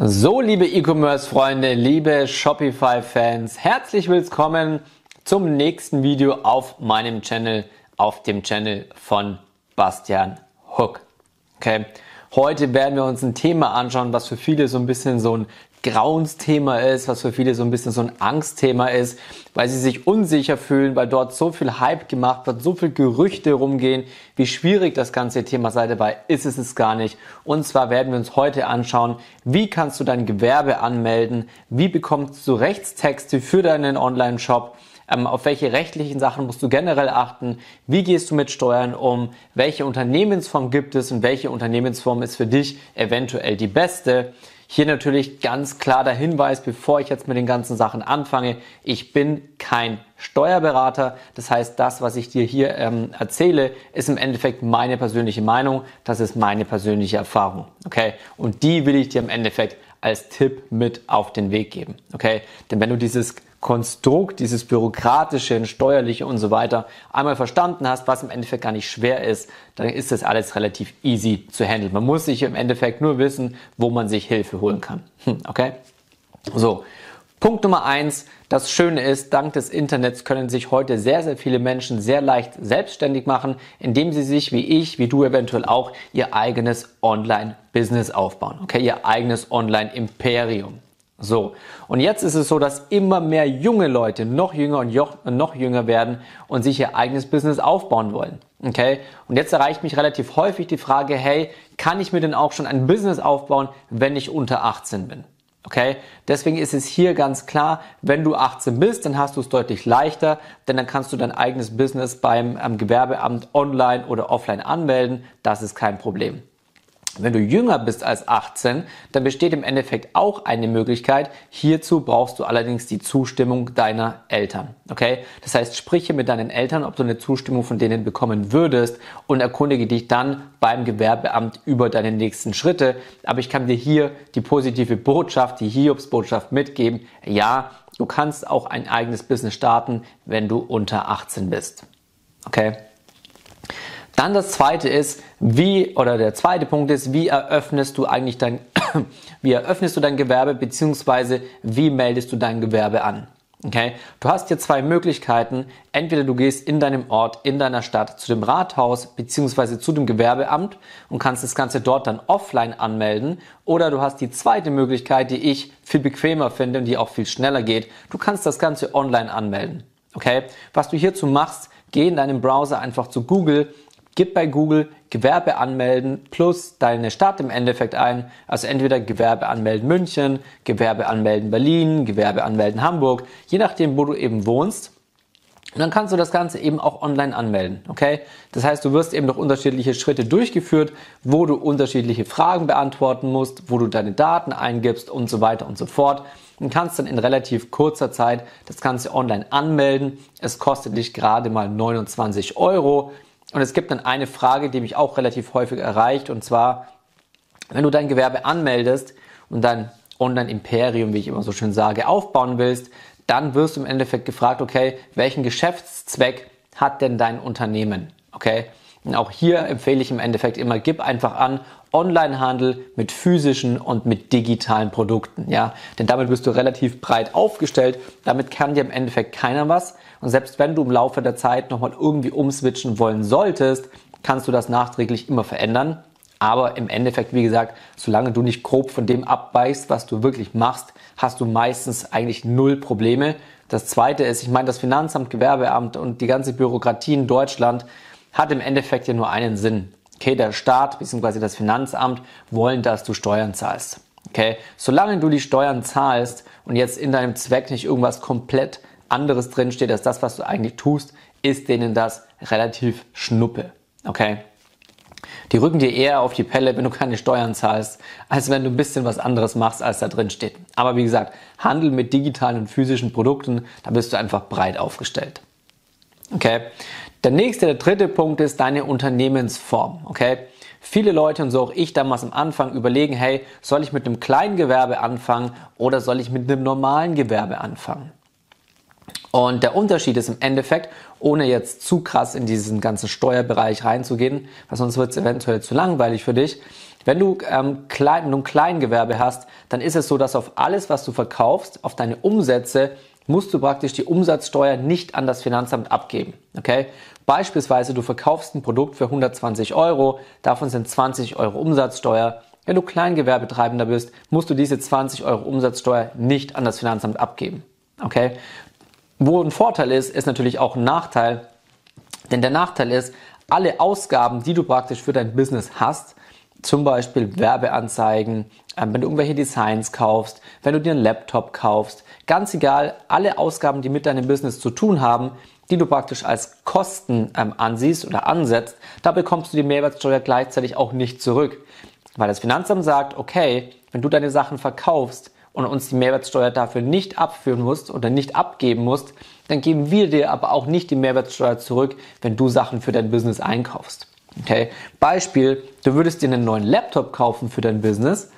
So, liebe E-Commerce-Freunde, liebe Shopify-Fans, herzlich willkommen zum nächsten Video auf meinem Channel, auf dem Channel von Bastian Hook. Okay, heute werden wir uns ein Thema anschauen, was für viele so ein bisschen so ein Grauensthema ist, was für viele so ein bisschen so ein Angstthema ist, weil sie sich unsicher fühlen, weil dort so viel Hype gemacht wird, so viel Gerüchte rumgehen, wie schwierig das ganze Thema sei. Dabei ist es es gar nicht. Und zwar werden wir uns heute anschauen, wie kannst du dein Gewerbe anmelden, wie bekommst du Rechtstexte für deinen Online-Shop, ähm, auf welche rechtlichen Sachen musst du generell achten, wie gehst du mit Steuern um, welche Unternehmensform gibt es und welche Unternehmensform ist für dich eventuell die beste. Hier natürlich ganz klar der Hinweis, bevor ich jetzt mit den ganzen Sachen anfange, ich bin kein Steuerberater. Das heißt, das, was ich dir hier ähm, erzähle, ist im Endeffekt meine persönliche Meinung. Das ist meine persönliche Erfahrung. Okay? Und die will ich dir im Endeffekt als Tipp mit auf den Weg geben. Okay? Denn wenn du dieses Konstrukt, dieses bürokratische, steuerliche und so weiter einmal verstanden hast, was im Endeffekt gar nicht schwer ist, dann ist das alles relativ easy zu handeln. Man muss sich im Endeffekt nur wissen, wo man sich Hilfe holen kann. Hm, okay? So. Punkt Nummer eins. Das Schöne ist, dank des Internets können sich heute sehr, sehr viele Menschen sehr leicht selbstständig machen, indem sie sich, wie ich, wie du eventuell auch, ihr eigenes Online-Business aufbauen. Okay? Ihr eigenes Online-Imperium. So, und jetzt ist es so, dass immer mehr junge Leute noch jünger und noch jünger werden und sich ihr eigenes Business aufbauen wollen. Okay? Und jetzt erreicht mich relativ häufig die Frage, hey, kann ich mir denn auch schon ein Business aufbauen, wenn ich unter 18 bin? Okay? Deswegen ist es hier ganz klar, wenn du 18 bist, dann hast du es deutlich leichter, denn dann kannst du dein eigenes Business beim Gewerbeamt online oder offline anmelden. Das ist kein Problem. Wenn du jünger bist als 18, dann besteht im Endeffekt auch eine Möglichkeit. Hierzu brauchst du allerdings die Zustimmung deiner Eltern. Okay? Das heißt, spreche mit deinen Eltern, ob du eine Zustimmung von denen bekommen würdest und erkundige dich dann beim Gewerbeamt über deine nächsten Schritte. Aber ich kann dir hier die positive Botschaft, die Hiobsbotschaft mitgeben. Ja, du kannst auch ein eigenes Business starten, wenn du unter 18 bist. Okay? Dann das zweite ist, wie, oder der zweite Punkt ist, wie eröffnest du eigentlich dein, wie eröffnest du dein Gewerbe, beziehungsweise wie meldest du dein Gewerbe an? Okay? Du hast hier zwei Möglichkeiten. Entweder du gehst in deinem Ort, in deiner Stadt zu dem Rathaus beziehungsweise zu dem Gewerbeamt und kannst das Ganze dort dann offline anmelden. Oder du hast die zweite Möglichkeit, die ich viel bequemer finde und die auch viel schneller geht. Du kannst das Ganze online anmelden. Okay? Was du hierzu machst, geh in deinem Browser einfach zu Google Gib bei Google Gewerbe anmelden plus deine Stadt im Endeffekt ein. Also entweder Gewerbe anmelden München, Gewerbe anmelden Berlin, Gewerbe anmelden Hamburg, je nachdem, wo du eben wohnst. Und dann kannst du das Ganze eben auch online anmelden, okay? Das heißt, du wirst eben durch unterschiedliche Schritte durchgeführt, wo du unterschiedliche Fragen beantworten musst, wo du deine Daten eingibst und so weiter und so fort. Und kannst dann in relativ kurzer Zeit das Ganze online anmelden. Es kostet dich gerade mal 29 Euro. Und es gibt dann eine Frage, die mich auch relativ häufig erreicht, und zwar, wenn du dein Gewerbe anmeldest und dein Online-Imperium, wie ich immer so schön sage, aufbauen willst, dann wirst du im Endeffekt gefragt, okay, welchen Geschäftszweck hat denn dein Unternehmen? Okay? Und auch hier empfehle ich im Endeffekt immer, gib einfach an, Onlinehandel mit physischen und mit digitalen Produkten, ja. Denn damit bist du relativ breit aufgestellt. Damit kann dir im Endeffekt keiner was. Und selbst wenn du im Laufe der Zeit nochmal irgendwie umswitchen wollen solltest, kannst du das nachträglich immer verändern. Aber im Endeffekt, wie gesagt, solange du nicht grob von dem abweichst, was du wirklich machst, hast du meistens eigentlich null Probleme. Das zweite ist, ich meine, das Finanzamt, Gewerbeamt und die ganze Bürokratie in Deutschland hat im Endeffekt ja nur einen Sinn. Okay, der Staat bzw. das Finanzamt wollen, dass du Steuern zahlst. Okay, solange du die Steuern zahlst und jetzt in deinem Zweck nicht irgendwas komplett anderes drinsteht als das, was du eigentlich tust, ist denen das relativ schnuppe. Okay? Die rücken dir eher auf die Pelle, wenn du keine Steuern zahlst, als wenn du ein bisschen was anderes machst, als da drin steht. Aber wie gesagt, Handel mit digitalen und physischen Produkten, da bist du einfach breit aufgestellt. Okay? Der nächste, der dritte Punkt ist deine Unternehmensform. Okay? Viele Leute und so auch ich damals am Anfang überlegen, hey, soll ich mit einem kleinen Gewerbe anfangen oder soll ich mit einem normalen Gewerbe anfangen? Und der Unterschied ist im Endeffekt, ohne jetzt zu krass in diesen ganzen Steuerbereich reinzugehen, weil sonst wird es eventuell zu langweilig für dich. Wenn du, ähm, klein, wenn du ein Kleingewerbe hast, dann ist es so, dass auf alles, was du verkaufst, auf deine Umsätze, musst du praktisch die Umsatzsteuer nicht an das Finanzamt abgeben. Okay? Beispielsweise, du verkaufst ein Produkt für 120 Euro, davon sind 20 Euro Umsatzsteuer. Wenn du Kleingewerbetreibender bist, musst du diese 20 Euro Umsatzsteuer nicht an das Finanzamt abgeben. Okay? Wo ein Vorteil ist, ist natürlich auch ein Nachteil. Denn der Nachteil ist, alle Ausgaben, die du praktisch für dein Business hast, zum Beispiel Werbeanzeigen, wenn du irgendwelche Designs kaufst, wenn du dir einen Laptop kaufst, ganz egal, alle Ausgaben, die mit deinem Business zu tun haben, die du praktisch als Kosten ähm, ansiehst oder ansetzt, da bekommst du die Mehrwertsteuer gleichzeitig auch nicht zurück. Weil das Finanzamt sagt, okay, wenn du deine Sachen verkaufst und uns die Mehrwertsteuer dafür nicht abführen musst oder nicht abgeben musst, dann geben wir dir aber auch nicht die Mehrwertsteuer zurück, wenn du Sachen für dein Business einkaufst. Okay? Beispiel, du würdest dir einen neuen Laptop kaufen für dein Business,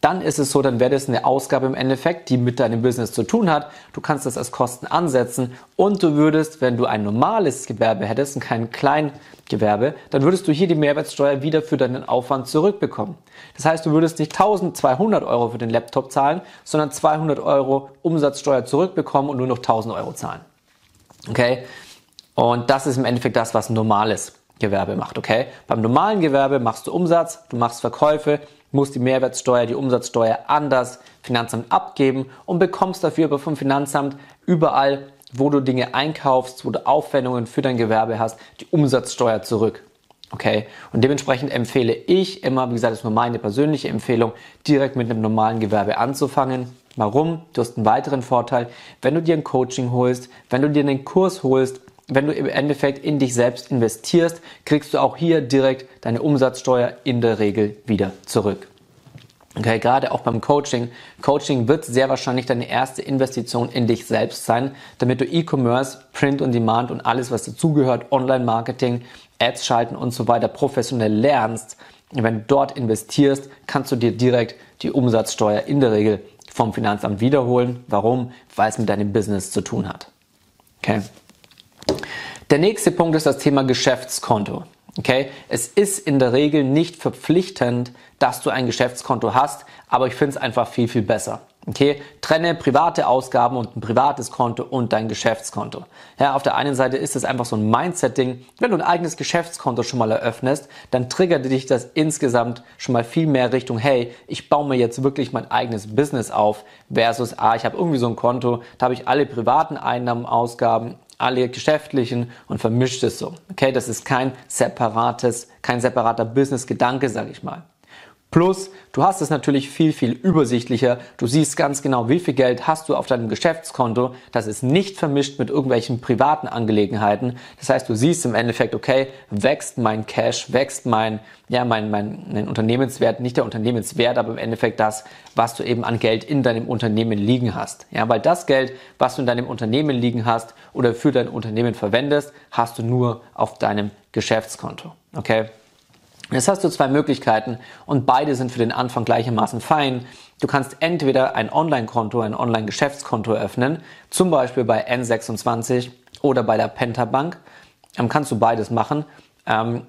dann ist es so, dann wäre das eine Ausgabe im Endeffekt, die mit deinem Business zu tun hat. Du kannst das als Kosten ansetzen und du würdest, wenn du ein normales Gewerbe hättest und kein Kleingewerbe, dann würdest du hier die Mehrwertsteuer wieder für deinen Aufwand zurückbekommen. Das heißt, du würdest nicht 1200 Euro für den Laptop zahlen, sondern 200 Euro Umsatzsteuer zurückbekommen und nur noch 1000 Euro zahlen. Okay? Und das ist im Endeffekt das, was normales Gewerbe macht, okay? Beim normalen Gewerbe machst du Umsatz, du machst Verkäufe, musst die Mehrwertsteuer, die Umsatzsteuer an das Finanzamt abgeben und bekommst dafür aber vom Finanzamt überall, wo du Dinge einkaufst, wo du Aufwendungen für dein Gewerbe hast, die Umsatzsteuer zurück. Okay? Und dementsprechend empfehle ich immer, wie gesagt, das ist nur meine persönliche Empfehlung, direkt mit einem normalen Gewerbe anzufangen. Warum? Du hast einen weiteren Vorteil. Wenn du dir ein Coaching holst, wenn du dir einen Kurs holst, wenn du im Endeffekt in dich selbst investierst, kriegst du auch hier direkt deine Umsatzsteuer in der Regel wieder zurück. Okay, gerade auch beim Coaching. Coaching wird sehr wahrscheinlich deine erste Investition in dich selbst sein, damit du E-Commerce, Print und Demand und alles, was dazugehört, Online-Marketing, Ads schalten und so weiter professionell lernst. Wenn du dort investierst, kannst du dir direkt die Umsatzsteuer in der Regel vom Finanzamt wiederholen. Warum? Weil es mit deinem Business zu tun hat. Okay. Der nächste Punkt ist das Thema Geschäftskonto. Okay, es ist in der Regel nicht verpflichtend, dass du ein Geschäftskonto hast, aber ich finde es einfach viel, viel besser. Okay, trenne private Ausgaben und ein privates Konto und dein Geschäftskonto. Ja, auf der einen Seite ist es einfach so ein Mindset-Ding. Wenn du ein eigenes Geschäftskonto schon mal eröffnest, dann triggert dich das insgesamt schon mal viel mehr Richtung, hey, ich baue mir jetzt wirklich mein eigenes Business auf, versus, ah, ich habe irgendwie so ein Konto, da habe ich alle privaten Einnahmen, Ausgaben alle geschäftlichen und vermischt es so. Okay, das ist kein separates, kein separater Business-Gedanke, sage ich mal. Plus, du hast es natürlich viel, viel übersichtlicher. Du siehst ganz genau, wie viel Geld hast du auf deinem Geschäftskonto. Das ist nicht vermischt mit irgendwelchen privaten Angelegenheiten. Das heißt, du siehst im Endeffekt, okay, wächst mein Cash, wächst mein, ja, mein, mein, mein Unternehmenswert, nicht der Unternehmenswert, aber im Endeffekt das, was du eben an Geld in deinem Unternehmen liegen hast. Ja, weil das Geld, was du in deinem Unternehmen liegen hast oder für dein Unternehmen verwendest, hast du nur auf deinem Geschäftskonto. Okay? Jetzt hast du zwei Möglichkeiten und beide sind für den Anfang gleichermaßen fein. Du kannst entweder ein Online-Konto, ein Online-Geschäftskonto eröffnen, zum Beispiel bei N26 oder bei der Pentabank. Ähm, kannst du beides machen. Ähm,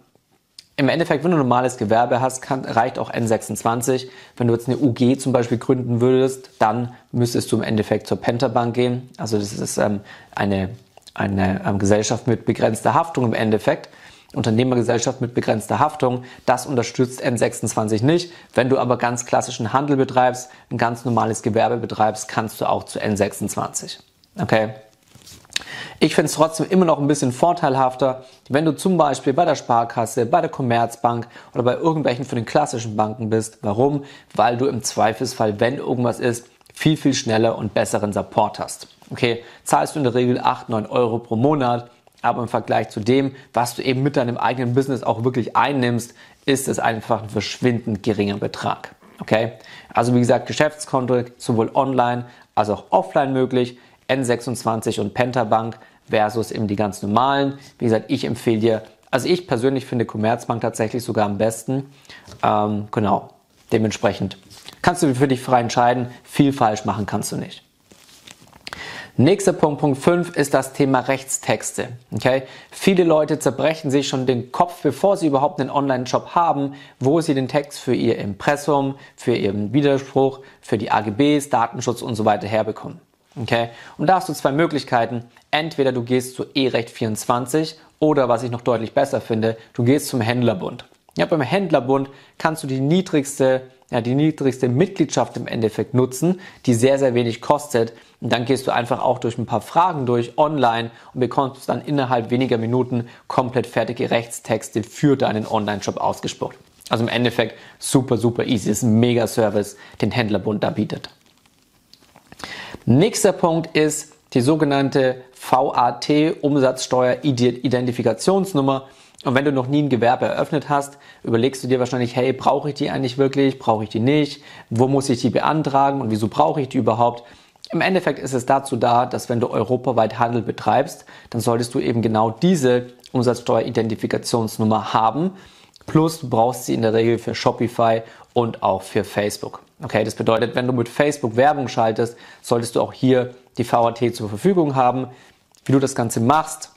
Im Endeffekt, wenn du ein normales Gewerbe hast, kann, reicht auch N26. Wenn du jetzt eine UG zum Beispiel gründen würdest, dann müsstest du im Endeffekt zur Pentabank gehen. Also das ist ähm, eine, eine ähm, Gesellschaft mit begrenzter Haftung im Endeffekt. Unternehmergesellschaft mit begrenzter Haftung. Das unterstützt N26 nicht. Wenn du aber ganz klassischen Handel betreibst, ein ganz normales Gewerbe betreibst, kannst du auch zu N26. Okay? Ich finde es trotzdem immer noch ein bisschen vorteilhafter, wenn du zum Beispiel bei der Sparkasse, bei der Commerzbank oder bei irgendwelchen von den klassischen Banken bist. Warum? Weil du im Zweifelsfall, wenn irgendwas ist, viel, viel schneller und besseren Support hast. Okay, zahlst du in der Regel 8, 9 Euro pro Monat aber im Vergleich zu dem, was du eben mit deinem eigenen Business auch wirklich einnimmst, ist es einfach ein verschwindend geringer Betrag. Okay? Also wie gesagt, Geschäftskonto sowohl online als auch offline möglich. N26 und Pentabank versus eben die ganz normalen. Wie gesagt, ich empfehle dir, also ich persönlich finde Commerzbank tatsächlich sogar am besten. Ähm, genau. Dementsprechend kannst du für dich frei entscheiden. Viel falsch machen kannst du nicht. Nächster Punkt, Punkt 5, ist das Thema Rechtstexte. Okay? Viele Leute zerbrechen sich schon den Kopf, bevor sie überhaupt einen Online-Shop haben, wo sie den Text für ihr Impressum, für ihren Widerspruch, für die AGBs, Datenschutz und so weiter herbekommen. Okay? Und da hast du zwei Möglichkeiten. Entweder du gehst zu E-Recht24 oder was ich noch deutlich besser finde, du gehst zum Händlerbund. Ja, beim Händlerbund kannst du die niedrigste, ja, die niedrigste Mitgliedschaft im Endeffekt nutzen, die sehr, sehr wenig kostet. Und dann gehst du einfach auch durch ein paar Fragen durch online und bekommst dann innerhalb weniger Minuten komplett fertige Rechtstexte für deinen Online-Shop ausgespuckt. Also im Endeffekt super, super easy. Das ist ein Mega-Service, den Händlerbund da bietet. Nächster Punkt ist die sogenannte VAT Umsatzsteuer-Identifikationsnummer. Und wenn du noch nie ein Gewerbe eröffnet hast, überlegst du dir wahrscheinlich, hey, brauche ich die eigentlich wirklich? Brauche ich die nicht? Wo muss ich die beantragen und wieso brauche ich die überhaupt? Im Endeffekt ist es dazu da, dass wenn du europaweit Handel betreibst, dann solltest du eben genau diese Umsatzsteueridentifikationsnummer haben. Plus du brauchst sie in der Regel für Shopify und auch für Facebook. Okay, das bedeutet, wenn du mit Facebook Werbung schaltest, solltest du auch hier die VAT zur Verfügung haben. Wie du das Ganze machst,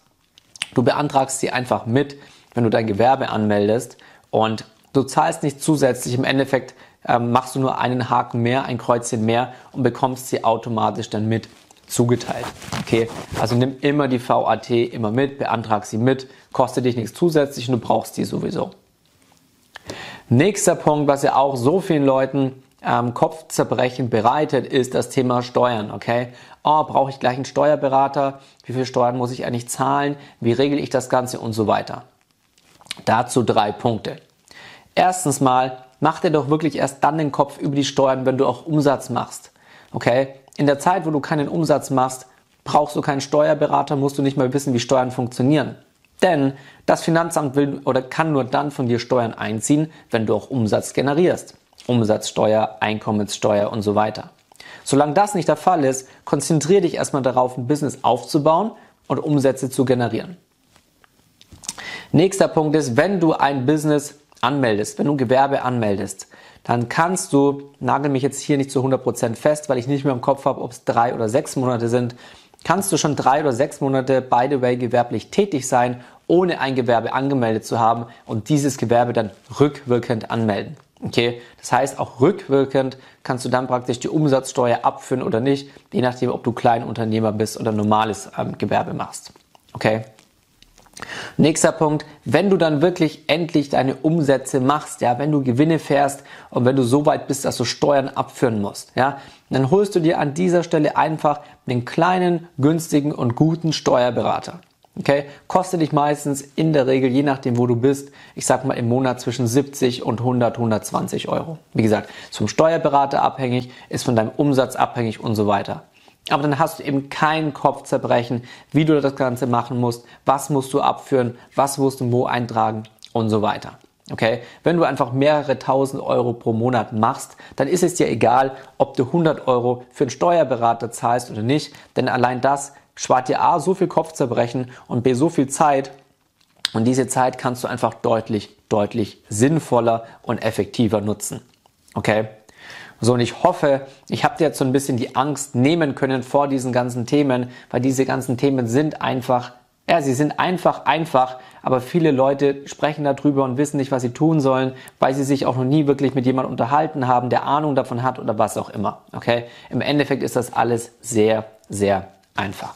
du beantragst sie einfach mit, wenn du dein Gewerbe anmeldest und du zahlst nicht zusätzlich. Im Endeffekt ähm, machst du nur einen Haken mehr, ein Kreuzchen mehr und bekommst sie automatisch dann mit zugeteilt. Okay, also nimm immer die VAT immer mit, beantrag sie mit, kostet dich nichts zusätzlich und du brauchst die sowieso. Nächster Punkt, was ja auch so vielen Leuten ähm, Kopfzerbrechen bereitet, ist das Thema Steuern. Okay, oh, brauche ich gleich einen Steuerberater? Wie viel Steuern muss ich eigentlich zahlen? Wie regel ich das Ganze und so weiter? Dazu drei Punkte. Erstens mal, mach dir doch wirklich erst dann den Kopf über die Steuern, wenn du auch Umsatz machst. Okay? In der Zeit, wo du keinen Umsatz machst, brauchst du keinen Steuerberater, musst du nicht mal wissen, wie Steuern funktionieren. Denn das Finanzamt will oder kann nur dann von dir Steuern einziehen, wenn du auch Umsatz generierst. Umsatzsteuer, Einkommenssteuer und so weiter. Solange das nicht der Fall ist, konzentriere dich erstmal darauf, ein Business aufzubauen und Umsätze zu generieren. Nächster Punkt ist, wenn du ein Business anmeldest, wenn du Gewerbe anmeldest, dann kannst du, nagel mich jetzt hier nicht zu 100% fest, weil ich nicht mehr im Kopf habe, ob es drei oder sechs Monate sind, kannst du schon drei oder sechs Monate, by the way, gewerblich tätig sein, ohne ein Gewerbe angemeldet zu haben und dieses Gewerbe dann rückwirkend anmelden. Okay, das heißt, auch rückwirkend kannst du dann praktisch die Umsatzsteuer abführen oder nicht, je nachdem, ob du Kleinunternehmer bist oder normales ähm, Gewerbe machst. Okay. Nächster Punkt, wenn du dann wirklich endlich deine Umsätze machst, ja, wenn du Gewinne fährst und wenn du so weit bist, dass du Steuern abführen musst, ja, dann holst du dir an dieser Stelle einfach einen kleinen, günstigen und guten Steuerberater. Okay, kostet dich meistens in der Regel, je nachdem wo du bist, ich sag mal im Monat zwischen 70 und 100, 120 Euro. Wie gesagt, zum Steuerberater abhängig, ist von deinem Umsatz abhängig und so weiter. Aber dann hast du eben kein Kopfzerbrechen, wie du das Ganze machen musst, was musst du abführen, was musst du wo eintragen und so weiter. Okay, wenn du einfach mehrere tausend Euro pro Monat machst, dann ist es dir egal, ob du 100 Euro für einen Steuerberater zahlst oder nicht, denn allein das spart dir A so viel Kopfzerbrechen und B so viel Zeit. Und diese Zeit kannst du einfach deutlich, deutlich sinnvoller und effektiver nutzen. Okay? So, und ich hoffe, ich habe dir jetzt so ein bisschen die Angst nehmen können vor diesen ganzen Themen, weil diese ganzen Themen sind einfach, ja, sie sind einfach, einfach, aber viele Leute sprechen darüber und wissen nicht, was sie tun sollen, weil sie sich auch noch nie wirklich mit jemandem unterhalten haben, der Ahnung davon hat oder was auch immer. Okay? Im Endeffekt ist das alles sehr, sehr einfach.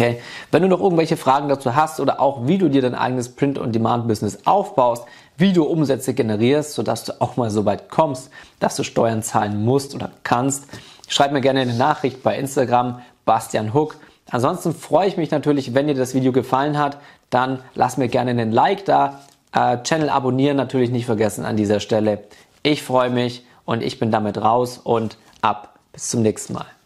Okay. Wenn du noch irgendwelche Fragen dazu hast oder auch wie du dir dein eigenes Print-on-Demand-Business aufbaust, wie du Umsätze generierst, sodass du auch mal so weit kommst, dass du Steuern zahlen musst oder kannst, schreib mir gerne eine Nachricht bei Instagram, Bastian Hook. Ansonsten freue ich mich natürlich, wenn dir das Video gefallen hat, dann lass mir gerne einen Like da, äh, Channel abonnieren natürlich nicht vergessen an dieser Stelle. Ich freue mich und ich bin damit raus und ab bis zum nächsten Mal.